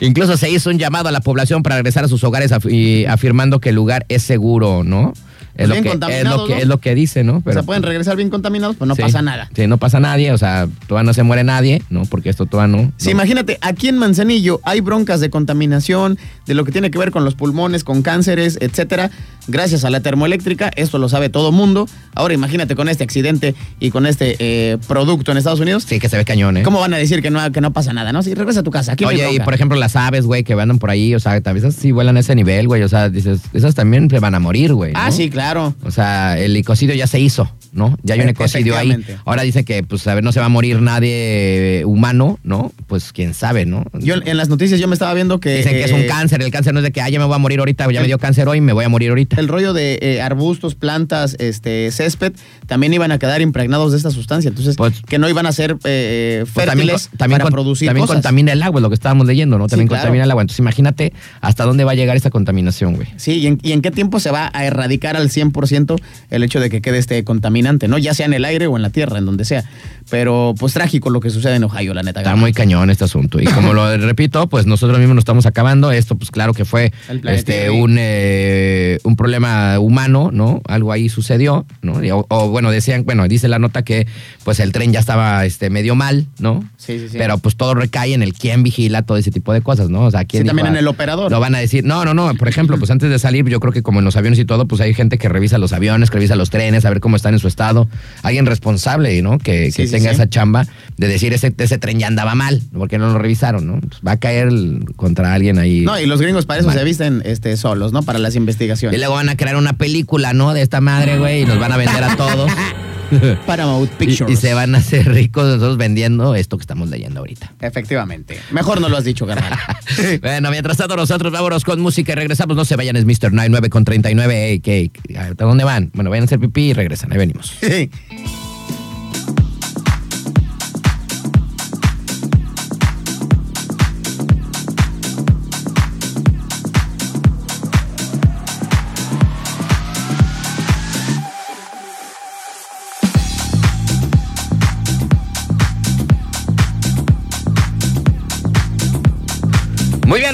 Incluso se hizo un llamado a la población para regresar a sus hogares af- y afirmando que el lugar es seguro, ¿no? Es lo, Bien que, es, lo que, ¿no? es lo que dice, ¿no? o sea, pueden regresar bien contaminados, pues no sí. pasa nada. Sí, no pasa nadie, o sea, todavía no se muere nadie, ¿no? Porque esto todavía no. Sí, no. imagínate, aquí en Manzanillo hay broncas de contaminación, de lo que tiene que ver con los pulmones, con cánceres, etcétera. Gracias a la termoeléctrica, esto lo sabe todo mundo. Ahora imagínate con este accidente y con este eh, producto en Estados Unidos. Sí, que se ve cañón, ¿eh? ¿Cómo van a decir que no, que no pasa nada, no? Si regresa a tu casa, aquí Oye, y por ejemplo, las aves, güey, que andan por ahí, o sea, vez esas sí vuelan a ese nivel, güey. O sea, dices, esas también se van a morir, güey. Ah, sí, claro. O sea, el ecocidio ya se hizo, ¿no? Ya hay un ecocidio ahí. Ahora dice que, pues, a ver, no se va a morir nadie humano, ¿no? Pues quién sabe, ¿no? Yo en las noticias yo me estaba viendo que... Dicen que es un eh, cáncer. El cáncer no es de que, ah, ya me voy a morir ahorita, ya me dio cáncer hoy, me voy a morir ahorita. El rollo de eh, arbustos, plantas, este, césped, también iban a quedar impregnados de esta sustancia. Entonces, Pues- que no iban a ser eh, Pues también, fértiles co- también para con- producir también cosas. contamina el agua, es lo que estábamos leyendo, ¿no? Sí, También claro. contamina el agua. Entonces imagínate hasta dónde va a llegar esta contaminación, güey. Sí, ¿y en, y en qué tiempo se va a erradicar al 100% el hecho de que quede este contaminante, ¿no? Ya sea en el aire o en la tierra, en donde sea. Pero pues trágico lo que sucede en Ohio, la neta. Está muy cañón este asunto. Y como lo repito, pues nosotros mismos nos estamos acabando. Esto, pues claro que fue este, un, eh, un problema humano, ¿no? Algo ahí sucedió, ¿no? O, o, bueno, decían, bueno, dice la nota que pues el tren ya estaba este, medio mal, ¿no? Sí, sí, sí. Pero pues todo recae en el quién vigila todo ese tipo de cosas, ¿no? O sea, quién Sí, también en el operador. Lo van a decir, no, no, no. Por ejemplo, pues antes de salir, yo creo que como en los aviones y todo, pues hay gente que revisa los aviones, que revisa los trenes, a ver cómo están en su estado. Alguien responsable, ¿no? Que, Sí, que sí, tenga sí. esa chamba de decir ese, ese tren ya andaba mal, porque no lo revisaron, ¿no? Pues va a caer contra alguien ahí. No, y los gringos para eso Mal. se visten este, solos, ¿no? Para las Y investigaciones. Luego van a crear una película, ¿no? De esta madre, güey, y nos van a vender a todos. Paramount Pictures. y se van a hacer ricos nosotros vendiendo esto que estamos leyendo ahorita. Efectivamente. Mejor no lo has dicho, carnal. bueno, mientras tanto nosotros vámonos con música y regresamos. No se vayan, es Mr. 99 con 39. Ey, ¿qué? ¿A dónde van? Bueno, vayan a hacer pipí y regresan. Ahí venimos.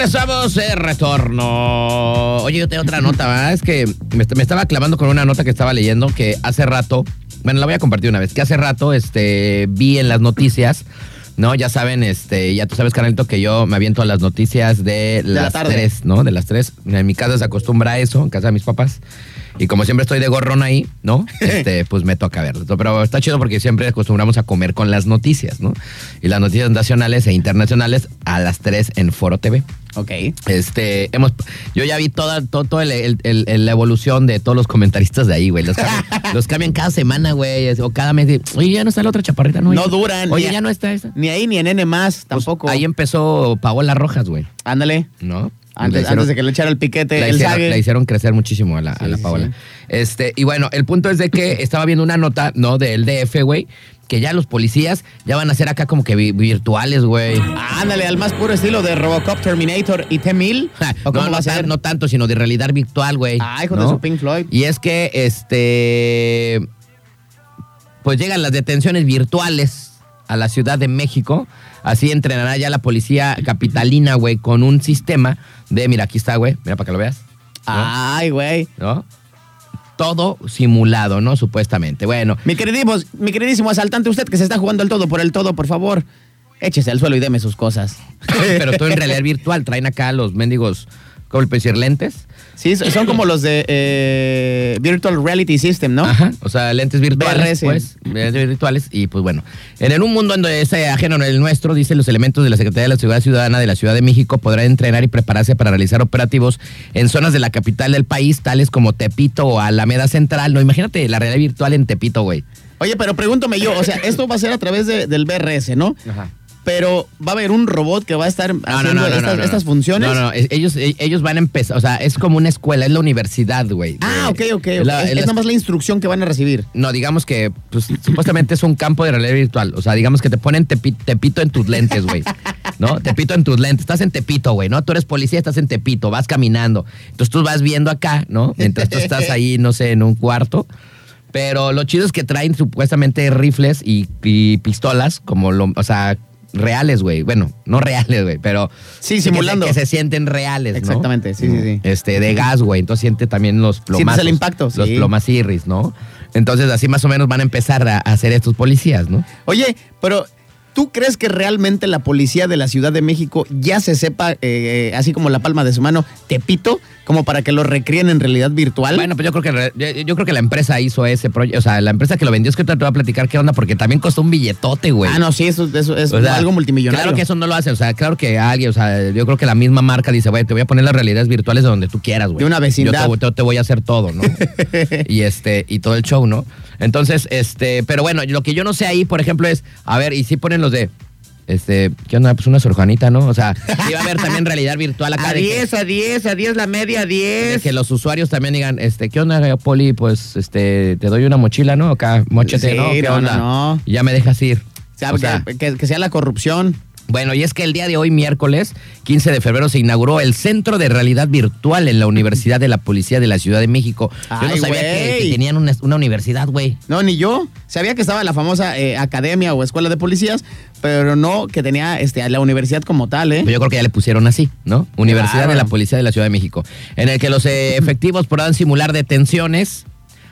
Estamos de retorno. Oye, yo tengo otra nota, ¿verdad? Es que me, me estaba clavando con una nota que estaba leyendo que hace rato, bueno, la voy a compartir una vez, que hace rato este, vi en las noticias, ¿no? Ya saben, este, ya tú sabes, canalito, que yo me aviento a las noticias de, la las tarde. tres, ¿no? De las tres. En mi casa se acostumbra a eso, en casa de mis papás. Y como siempre estoy de gorrón ahí, ¿no? Este, pues me toca verlo. Pero está chido porque siempre acostumbramos a comer con las noticias, ¿no? Y las noticias nacionales e internacionales a las 3 en Foro TV. ok. Este, hemos, yo ya vi toda, todo, todo el- el- el- el- la evolución de todos los comentaristas de ahí, güey. Los cambian, los cambian cada semana, güey. O cada mes. Oye, ya no está la otra chaparrita, ¿no? No duran. Oye, ya no está esa. Ni ahí ni en N más, Pues, tampoco. ahí empezó Paola Rojas, güey. Ándale. ¿No? Antes, La hicieron- antes de que le echara el piquete, la el hicieron, sague. la hicieron crecer muchísimo a la, a la Paola. sí. Este, y bueno, el punto es de que estaba viendo una nota, ¿no? Del DF, güey, que ya los policías ya van a ser acá como que vi- virtuales, güey. Ándale, al más puro estilo de Robocop, Terminator y T-1000. Ja, ¿O cómo no, va a no, tan- ser? no tanto, sino de realidad virtual, güey. Ah, hijo de su Pink Floyd. Y es que, este, pues llegan las detenciones virtuales a la Ciudad de México. Así entrenará ya la policía capitalina, güey, con un sistema de, mira, aquí está, güey, mira para que lo veas. ¿no? Ay, güey. ¿no? Todo simulado, ¿no? Supuestamente. Bueno, Mi queridísimo, mi queridísimo asaltante, usted que se está jugando el todo por el todo, por favor, échese al suelo y deme sus cosas. pero todo en realidad virtual. Traen acá los mendigos, ¿cómo le puedo decir? Lentes. Sí, son como los de eh, Virtual Reality System, ¿no? Ajá. O sea, lentes virtuales, pues. Lentes virtuales. Y pues bueno. En un mundo en donde es eh, ajeno al nuestro, dicen los elementos de la Secretaría de la Seguridad Ciudadana de la Ciudad de México podrán entrenar y prepararse para realizar operativos en zonas de la capital del país, tales como Tepito o Alameda Central. No, imagínate la realidad virtual en Tepito, güey. Oye, pero pregúntame yo, o sea, esto va a ser a través de- del BRS, ¿no? Ajá. Pero va a haber un robot que va a estar haciendo estas, estas funciones. No, no, no, ellos, e- ellos van a empezar, o sea, es como una escuela, es la universidad, güey. Ah, ok, ok. ok. es la- es, es la- es nada más la instrucción que van a recibir. No, digamos que pues, supuestamente es un campo de realidad virtual. O sea, digamos que te ponen tepi- tepito en tus lentes, güey. ¿No? Tepito en tus lentes. Estás en Tepito, güey, ¿no? Tú eres policía, estás en Tepito, vas caminando. Entonces tú vas viendo acá, ¿no? Mientras tú estás ahí, no sé, en un cuarto. Pero lo chido es que traen supuestamente rifles y, y pistolas, como lo, o sea, reales, güey. Bueno, no reales, güey, pero Sí, que se- simulando. Que se, sienten reales, ¿no? Exactamente, sí, sí, sí. Este, de gas, güey. Entonces siente también los Sientes plomazos. el impacto, Los sí. plomacirris, ¿no? Entonces así más o menos van a empezar a hacer estos policías, ¿no? Oye, pero ¿tú crees que realmente la policía de la Ciudad de México ya se sepa, eh, así como la palma de su mano, Tepito, como para que lo recríen en realidad virtual? Bueno, pues yo creo que yo, creo que la empresa hizo ese proyecto, o sea, la empresa que lo vendió es que te voy a platicar qué onda porque también costó un billetote, güey. ah, no, sí, eso, eso es O sea, algo multimillonario. Claro que eso no lo hace, o sea, claro que alguien, o sea, yo creo que la misma marca dice, güey, te voy a poner las realidades virtuales de donde tú quieras, güey. De una vecindad. Yo te- te voy a hacer todo, ¿no? y este, y todo el show, ¿no? Entonces, este, pero bueno, lo que yo no sé ahí, por ejemplo, es, a ver, y si ponen los de, este, ¿qué onda? Pues una sorjanita, ¿no? O sea, iba a haber también realidad virtual acá. A de que- 10, a 10, a 10, la media, a de 10. que los usuarios también digan, este, ¿qué onda, Poli? Pues, este, te doy una mochila, ¿no? Acá, mochete, Sí, ¿no? ¿Qué no, onda? no, no. Y ya me dejas ir. O sea, O sea, que, que- que sea la corrupción. Bueno, y es que el día de hoy, miércoles 15 de febrero, se inauguró el Centro de Realidad Virtual en la Universidad de la Policía de la Ciudad de México. Yo no sabía que, tenían una, una universidad, güey. No, ni yo. Sabía que estaba la famosa eh, academia o escuela de policías, pero no que tenía este, la universidad como tal, ¿eh? Pues yo creo que ya le pusieron así, ¿no? Universidad de la Policía de la Ciudad de México, en el que los eh, efectivos podrán simular detenciones,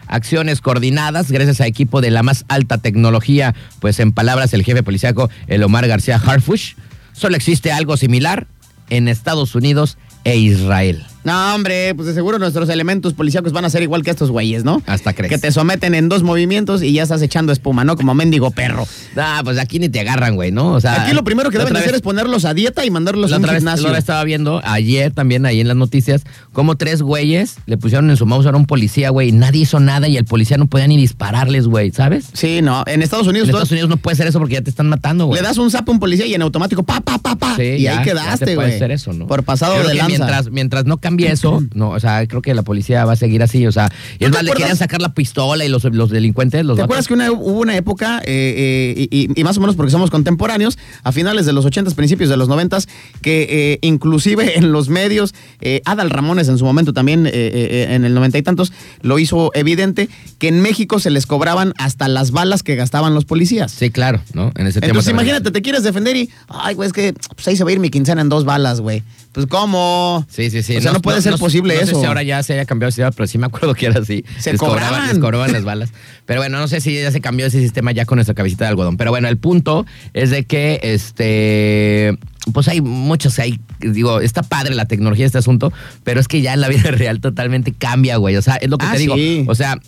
acciones coordinadas gracias a equipo de la más alta tecnología, pues en palabras del jefe policíaco, el Omar García Harfush, solo existe algo similar en Estados Unidos e Israel. No, hombre, pues de seguro nuestros elementos policíacos van a ser igual que estos güeyes, ¿no? Hasta crees. Que te someten en dos movimientos y ya estás echando espuma, ¿no? Como mendigo perro. Ah, pues aquí ni te agarran, güey, ¿no? O sea, Aquí lo primero que deben hacer es ponerlos a dieta y mandarlos a un otra vez gimnasio. lo estaba viendo ayer también ahí en las noticias, como tres güeyes le pusieron en su mouse a un policía, güey, y nadie hizo nada y el policía no podía ni dispararles, güey, ¿sabes? Sí, no. En Estados En Unidos, Estados todo- Unidos no puede ser eso porque ya te están matando, güey. le das un zap a un policía y en automático, pa, pa, pa, pa. Sí, y ya, ahí quedaste, puede güey. hacer eso, ¿no? Por pasado creo de lanza. Mientras, mientras no cambie eso, no, o sea, creo que la policía va a seguir así, o sea, y es más, le querían sacar la pistola y los, los delincuentes, los ¿Te acuerdas que una- hubo una época, eh, eh, y, y- más o menos porque somos contemporáneos, a finales de los 80s, principios de los 90s, que eh, inclusive en los medios, Adal Ramones en su momento también, eh, eh, en el noventa y tantos, lo hizo evidente, que en México se les cobraban hasta las balas que gastaban los policías. Sí, claro, ¿no? En ese tiempo Entonces también. imagínate, te quieres defender y, ay, güey, es que pues ahí se va a ir mi quincena en dos balas, güey. Pues ¿cómo? Sí, sí, sí. O sea, no, puede ser posible no eso. sé si ahora ya se haya cambiado el sistema, pero sí me acuerdo que era así. Se les cobraban. les cobraban las balas. Pero bueno, no sé si ya se cambió ese sistema ya con nuestra cabecita de algodón. Pero bueno, el punto es de que este. Pues hay muchos, hay, digo, está padre la tecnología de este asunto, pero es que ya en la vida real totalmente cambia, güey. O sea, es lo que Ah, te digo. sí. O sea,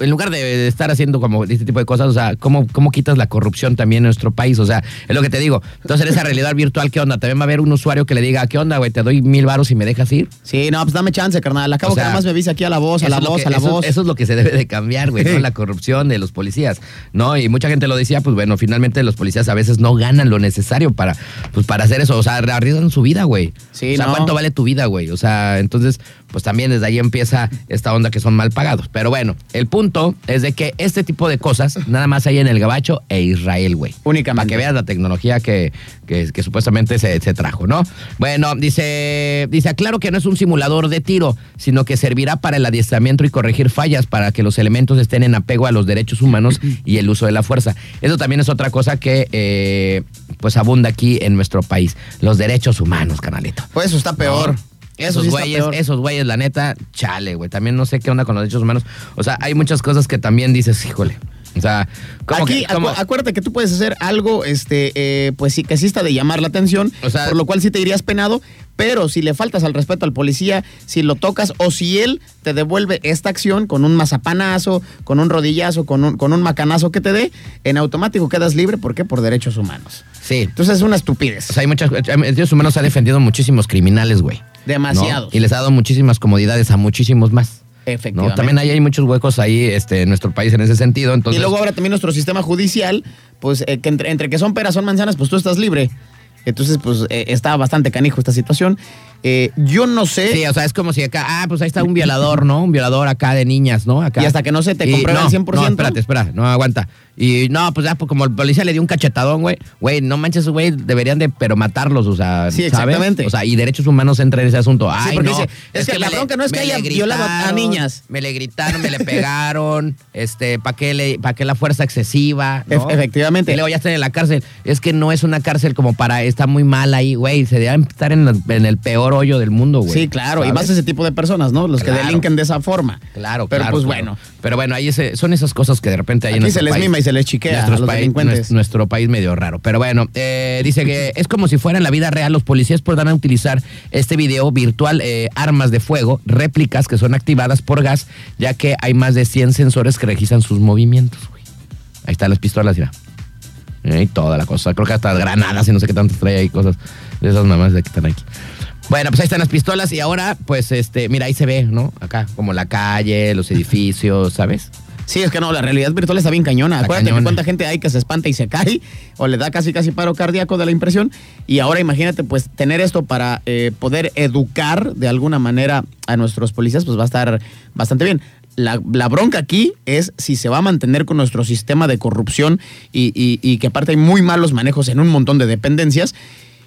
en lugar de, estar haciendo como este tipo de cosas, o sea, ¿cómo, ¿cómo quitas la corrupción también en nuestro país? O sea, es lo que te digo. Entonces, en esa realidad virtual, ¿qué onda? También va a haber un usuario que le diga, ¿qué onda, güey? Te doy mil varos y me dejas ir. Sí, no, pues dame chance, carnal. Acabo O sea, que nada más me viste aquí a la voz, a la voz, que- a la eso- voz. Eso es lo que se debe de cambiar, güey, ¿no? La corrupción de los policías, ¿no? Y mucha gente lo decía, pues bueno, finalmente los policías a veces no ganan lo necesario para, pues, para hacer eso. O sea, arriesgan su vida, güey. Sí, o sea, no. ¿cuánto vale tu vida, güey? O sea, entonces, pues también desde ahí empieza esta onda que son mal pagados. Pero bueno, el punto es de que este tipo de cosas nada más hay en el Gabacho e Israel, güey. Únicamente. Para que veas la tecnología que, que- que supuestamente se, se trajo, ¿no? Bueno, dice, dice, aclaro que no es un simulador de tiro, sino que servirá para el adiestramiento y corregir fallas para que los elementos estén en apego a los derechos humanos y el uso de la fuerza. Eso también es otra cosa que eh, pues abunda aquí en nuestro país. Los derechos humanos, canalito. Pues eso está peor. No. Eso Esos sí güeyes, esos güeyes, la neta, chale, güey. También no sé qué onda con los derechos humanos. O sea, hay muchas cosas que también dices, híjole. O sea, ¿cómo Aquí, que- cómo- acu- acuérdate que tú puedes hacer algo, este, eh, pues sí, que sí está de llamar la atención, O sea- por lo cual sí te irías penado, pero si le faltas al respeto al policía, si lo tocas o si él te devuelve esta acción con un mazapanazo, con un rodillazo, con un, con un macanazo que te dé, en automático quedas libre, ¿por qué? Por derechos humanos. Sí. Entonces es una estupidez. O sea, hay muchas. Derechos humanos ha defendido muchísimos criminales, güey. ¿no? Demasiados. Y les ha dado muchísimas comodidades a muchísimos más. ¿No? También ahí hay muchos huecos ahí este, en nuestro país en ese sentido. Entonces, y luego ahora también nuestro sistema judicial, pues eh, que entre, entre que son peras, son manzanas, pues tú estás libre. Entonces, pues eh, está bastante canijo esta situación. Eh, yo no sé. Sí, o sea, es como si acá, ah, pues ahí está un violador, ¿no? Un violador acá de niñas, ¿no? Acá. Y hasta que no se te compruebe no, al 100%. No, espérate, espera, no aguanta. Y no, pues ya, pues como el policía le dio un cachetadón, güey. Güey, no manches, güey, deberían de, pero matarlos, o sea, Sí, ¿sabes? exactamente. O sea, y derechos humanos entra en ese asunto. Sí, Ay, porque no, dice, es que la bronca no es que haya violado a- niñas. Me le gritaron, me le pegaron, este, ¿para qué, le, pa' qué la fuerza excesiva? efectivamente. Y luego ya están en la cárcel. Es que no es una cárcel como para, está muy mal ahí, güey. Se deben estar en, la- en el peor hoyo del mundo, güey. Sí, claro, y ¿sabes? más ese tipo de personas, ¿no? Los Claro. que delinquen de esa forma. Claro, Pero claro, pues claro. bueno. Pero bueno, ahí ese- son esas cosas que de repente hay en Aquí nuestro se les país. mima y se les chiquea a los país- delincuentes. nues- Nuestro país medio raro. Pero bueno, eh, dice que es como si fuera en la vida real. Los policías podrán utilizar este video virtual, eh, armas de fuego, réplicas que son activadas por gas, ya que hay más de 100 sensores que registran sus movimientos, güey. Ahí están las pistolas, mira. Y toda la cosa. Creo que hasta granadas y no sé qué tanto trae ahí cosas. De esas mamás de que están aquí. Bueno, pues ahí están las pistolas y ahora, pues, este, mira, ahí se ve, ¿no? Acá, como la calle, los edificios, ¿sabes? Sí, es que no, la realidad virtual está bien cañona. Acuérdate cañona. que cuánta gente hay que se espanta y se cae o le da casi casi paro cardíaco de la impresión. Y ahora imagínate, pues, tener esto para eh, poder educar de alguna manera a nuestros policías, pues va a estar bastante bien. La, la bronca aquí es si se va a mantener con nuestro sistema de corrupción y, y- y que aparte hay muy malos manejos en un montón de dependencias.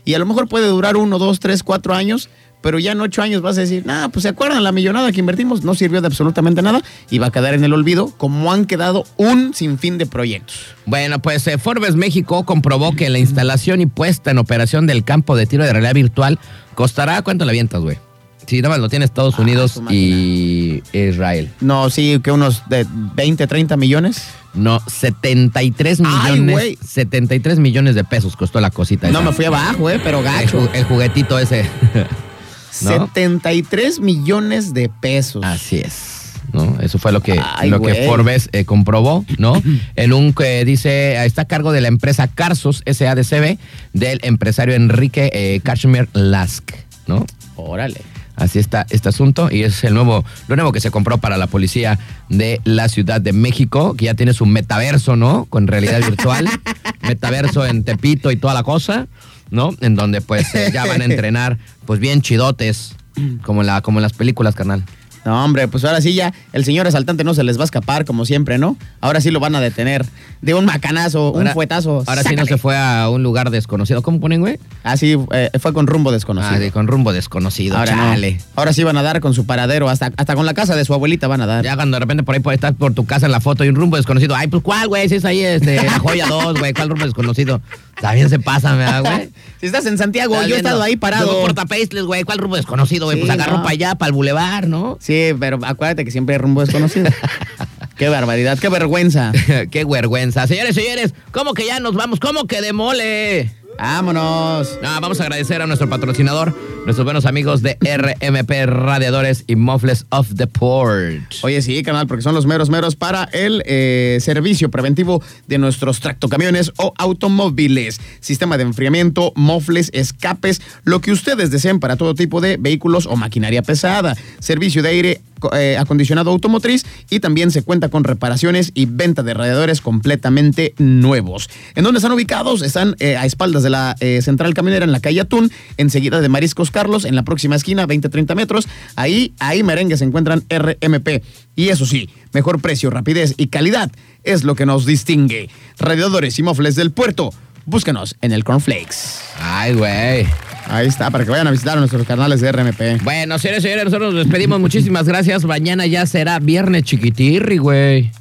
Y a lo mejor puede durar uno, dos, tres, cuatro años, pero ya en ocho años vas a decir, nah, pues se acuerdan la millonada que invertimos, no sirvió de absolutamente nada y va a quedar en el olvido, como han quedado un sinfín de proyectos. Bueno, pues eh, Forbes México comprobó que la instalación y puesta en operación del campo de tiro de realidad virtual costará, ¿cuánto la avientas, güey? Si nada más lo tiene Estados Ah, Unidos y Israel. No, sí, que unos de 20, 30 millones. No, 73 Ay, millones. güey. 73 millones de pesos costó la cosita. No esa. me fui abajo, eh, pero gacho. el juguetito ese. ¿no? 73 millones de pesos. Así es. ¿no? Eso fue lo que, Ay, lo que. Forbes eh, comprobó, ¿no? En un que dice, está a cargo de la empresa Carsos SADCB del empresario Enrique eh, Kashmir Lask, ¿no? Órale. Así está este asunto y es el nuevo, lo nuevo que se compró para la policía de la Ciudad de México, que ya tiene su metaverso, ¿no? Con realidad virtual, metaverso en Tepito y toda la cosa, ¿no? En donde pues eh, ya van a entrenar pues bien chidotes, como en, la, como en las películas, carnal. No, hombre, pues ahora sí ya el señor asaltante no se les va a escapar como siempre, ¿no? Ahora sí lo van a detener de un macanazo, un fuetazo. Ahora sí no se fue a un lugar desconocido. ¿Cómo ponen, güey? Ah, sí, eh, fue con rumbo desconocido. Ah, sí, con rumbo desconocido. Ahora no. chale. Ahora sí van a dar con su paradero, hasta, hasta con la casa de su abuelita van a dar. Ya cuando de repente por ahí por estar por tu casa en la foto y un rumbo desconocido. Ay, pues ¿cuál, güey? Si es ahí, este, la joya 2, güey. ¿Cuál rumbo desconocido? También se pasa, ¿verdad, güey? Si estás en Santiago, yo he estado ahí parado. Luego por Tapeistles, güey. ¿Cuál rumbo desconocido, güey? Sí, pues agarro no. para allá, para el bulevar, ¿no? Sí, pero acuérdate que siempre hay rumbo desconocido. qué barbaridad, qué vergüenza. Qué vergüenza. Señores, señores, ¿cómo que ya nos vamos? ¿Cómo que de mole? Vámonos. No, vamos a agradecer a nuestro patrocinador, nuestros buenos amigos de RMP Radiadores y Mofles of the Port. Oye, sí, canal, porque son los meros meros para el eh, servicio preventivo de nuestros tractocamiones o automóviles. Sistema de enfriamiento, mofles, escapes, lo que ustedes deseen para todo tipo de vehículos o maquinaria pesada. Servicio de aire eh, acondicionado automotriz y también se cuenta con reparaciones y venta de radiadores completamente nuevos. ¿En dónde están ubicados? Están eh, a espaldas de la central camionera en la calle Atún, enseguida de Mariscos Carlos, en la próxima esquina, 20-30 metros. Ahí, ahí merengue se encuentran RMP. Y eso sí, mejor precio, rapidez y calidad es lo que nos distingue. Radiadores y mofles del puerto. Búscanos en el Cornflakes. Ay, güey. Ahí está, para que vayan a visitar nuestros canales de RMP. Bueno, señores, señores, nosotros nos despedimos. Muchísimas gracias. Mañana ya será viernes chiquitirri, güey.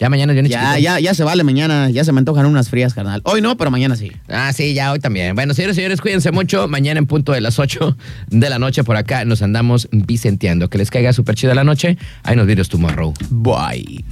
Ya mañana es viernes Ya, ya, ya se vale mañana, ya se me antojan unas frías, carnal. Hoy no, pero mañana sí. Ah, sí, ya hoy también. Bueno, señores, señores, cuídense mucho. Mañana en punto de las 8 de la noche por acá nos andamos vicenteando. Que les caiga súper chida la noche. Ahí nos videos tomorrow. Bye.